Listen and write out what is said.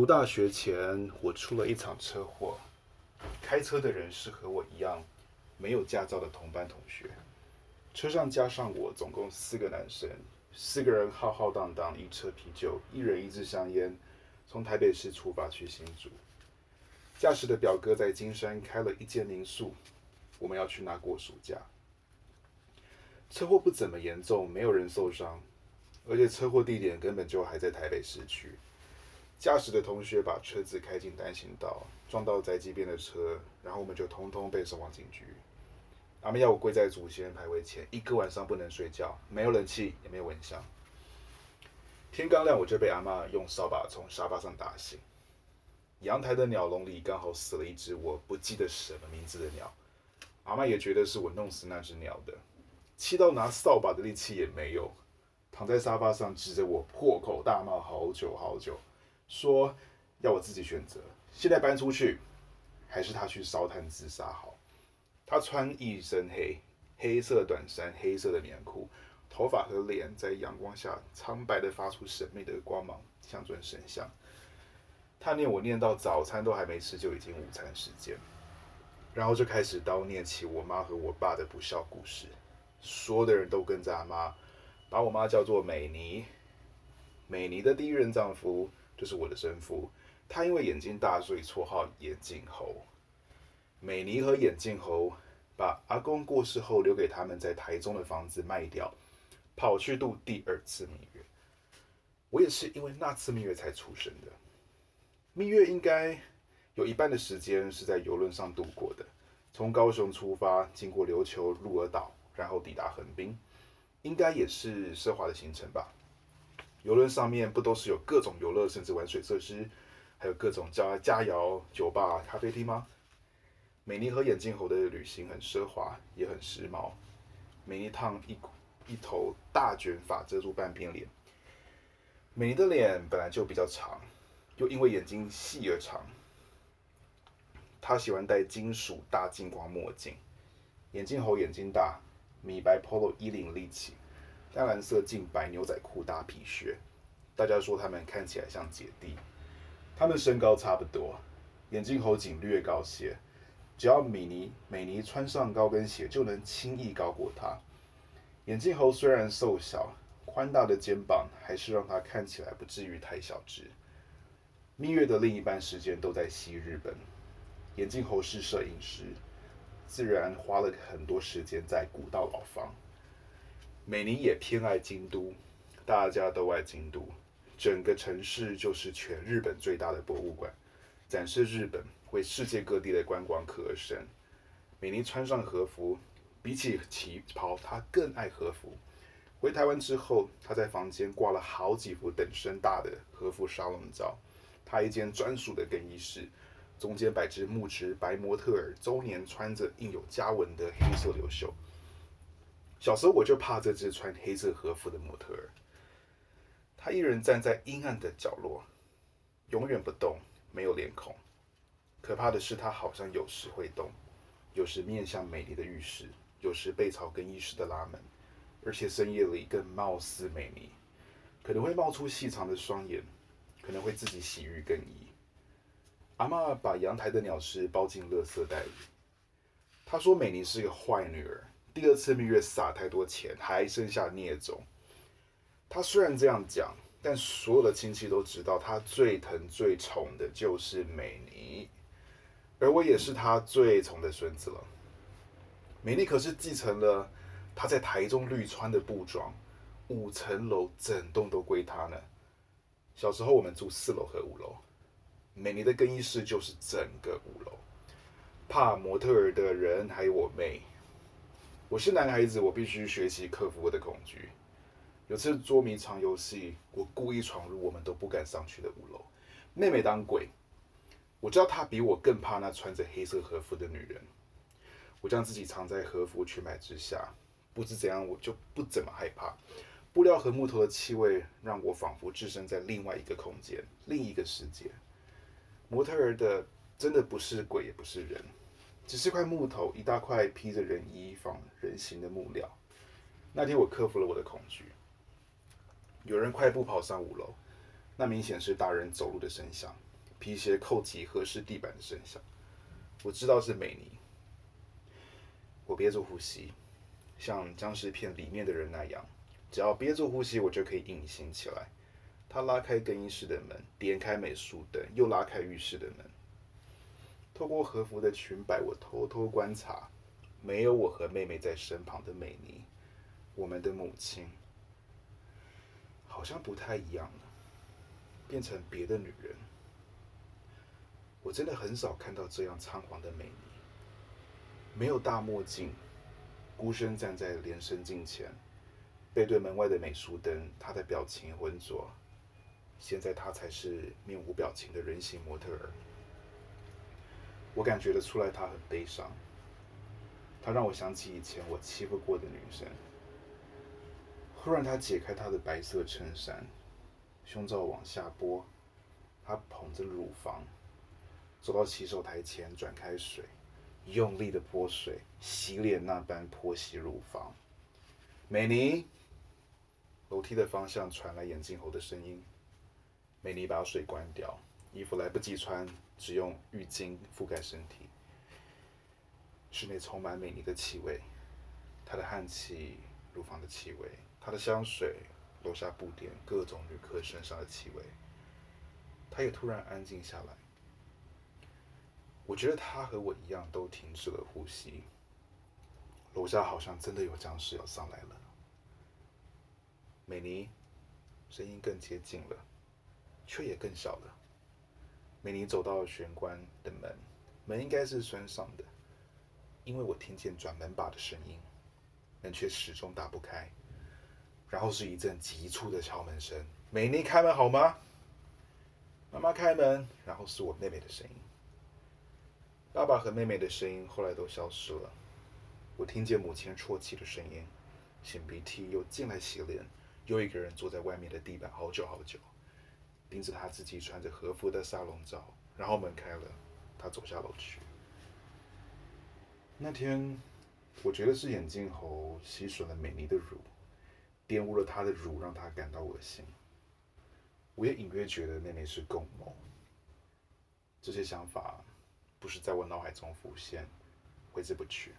读大学前，我出了一场车祸。开车的人是和我一样没有驾照的同班同学，车上加上我，总共四个男生，四个人浩浩荡荡，一车啤酒，一人一支香烟，从台北市出发去新竹。驾驶的表哥在金山开了一间民宿，我们要去那过暑假。车祸不怎么严重，没有人受伤，而且车祸地点根本就还在台北市区。驾驶的同学把车子开进单行道，撞到宅基边的车，然后我们就通通被送往警局。阿妹要我跪在祖先牌位前，一个晚上不能睡觉，没有冷气，也没有蚊香。天刚亮，我就被阿妈用扫把从沙发上打醒。阳台的鸟笼里刚好死了一只我不记得什么名字的鸟，阿妈也觉得是我弄死那只鸟的，气到拿扫把的力气也没有，躺在沙发上指着我破口大骂好久好久。说要我自己选择，现在搬出去，还是他去烧炭自杀好？他穿一身黑，黑色短衫，黑色的棉裤，头发和脸在阳光下苍白的发出神秘的光芒，像尊神像。他念我念到早餐都还没吃，就已经午餐时间，然后就开始叨念起我妈和我爸的不孝故事。所有的人都跟着阿妈，把我妈叫做美妮，美妮的第一任丈夫。就是我的生父，他因为眼睛大，所以绰号眼镜猴。美妮和眼镜猴把阿公过世后留给他们在台中的房子卖掉，跑去度第二次蜜月。我也是因为那次蜜月才出生的。蜜月应该有一半的时间是在游轮上度过的，从高雄出发，经过琉球、鹿儿岛，然后抵达横滨，应该也是奢华的行程吧。游轮上面不都是有各种游乐，甚至玩水设施，还有各种叫佳肴、酒吧、咖啡厅吗？美妮和眼镜猴的旅行很奢华，也很时髦。美妮烫一一头大卷发遮住半边脸。美妮的脸本来就比较长，又因为眼睛细而长。她喜欢戴金属大镜光墨镜。眼镜猴眼睛大，米白 polo 衣领立起。淡蓝色净白牛仔裤搭皮靴，大家说他们看起来像姐弟。他们身高差不多，眼镜猴仅略高些。只要米妮美妮穿上高跟鞋，就能轻易高过他。眼镜猴虽然瘦小，宽大的肩膀还是让他看起来不至于太小只。蜜月的另一半时间都在西日本。眼镜猴是摄影师，自然花了很多时间在古道老房。美妮也偏爱京都，大家都爱京都，整个城市就是全日本最大的博物馆，展示日本为世界各地的观光客而生。美妮穿上和服，比起旗袍，她更爱和服。回台湾之后，她在房间挂了好几幅等身大的和服沙龙照，她一间专属的更衣室，中间摆只木质白模特儿，周年穿着印有家纹的黑色流袖。小时候我就怕这只穿黑色和服的模特儿，他一人站在阴暗的角落，永远不动，没有脸孔。可怕的是，他好像有时会动，有时面向美丽的浴室，有时背朝更衣室的拉门，而且深夜里更貌似美丽，可能会冒出细长的双眼，可能会自己洗浴更衣。阿妈把阳台的鸟食包进垃圾袋里，她说美妮是个坏女儿。第二次蜜月撒太多钱，还剩下孽种。他虽然这样讲，但所有的亲戚都知道，他最疼最宠的就是美妮，而我也是他最宠的孙子了。美妮可是继承了他在台中绿川的布庄，五层楼整栋都归他呢。小时候我们住四楼和五楼，美妮的更衣室就是整个五楼。怕模特儿的人还有我妹。我是男孩子，我必须学习克服我的恐惧。有次捉迷藏游戏，我故意闯入我们都不敢上去的五楼。妹妹当鬼，我知道她比我更怕那穿着黑色和服的女人。我将自己藏在和服裙摆之下，不知怎样，我就不怎么害怕。布料和木头的气味让我仿佛置身在另外一个空间，另一个世界。模特儿的真的不是鬼，也不是人。只是块木头，一大块披着人衣仿人形的木料。那天我克服了我的恐惧。有人快步跑上五楼，那明显是大人走路的声响。皮鞋扣挤合适地板的声响。我知道是美妮。我憋住呼吸，像僵尸片里面的人那样，只要憋住呼吸，我就可以隐形起来。他拉开更衣室的门，点开美术灯，又拉开浴室的门。透过和服的裙摆，我偷偷观察，没有我和妹妹在身旁的美妮，我们的母亲，好像不太一样了，变成别的女人。我真的很少看到这样仓皇的美妮，没有大墨镜，孤身站在连身镜前，背对门外的美术灯，她的表情浑浊。现在她才是面无表情的人形模特儿。我感觉得出来，她很悲伤。她让我想起以前我欺负过的女生。忽然，她解开她的白色衬衫，胸罩往下拨，她捧着乳房。走到洗手台前，转开水，用力的泼水，洗脸那般泼洗乳房。美妮，楼梯的方向传来眼镜猴的声音。美妮把水关掉，衣服来不及穿，只用浴巾覆盖身体。室内充满美妮的气味，她的汗气，乳房的气味，她的香水，楼下布点各种旅客身上的气味。她也突然安静下来。我觉得他和我一样都停止了呼吸。楼下好像真的有僵尸要上来了。美妮，声音更接近了，却也更小了。美妮走到玄关的门，门应该是栓上的，因为我听见转门把的声音，门却始终打不开。然后是一阵急促的敲门声：“美妮，开门好吗？”妈妈开门。然后是我妹妹的声音。爸爸和妹妹的声音后来都消失了，我听见母亲啜泣的声音，擤鼻涕，又进来洗脸，又一个人坐在外面的地板好久好久，盯着他自己穿着和服的沙龙照，然后门开了，他走下楼去。那天，我觉得是眼镜猴吸吮了美妮的乳，玷污了她的乳，让她感到恶心。我也隐约觉得妹妹是共谋。这些想法。不是在我脑海中浮现，挥之不去。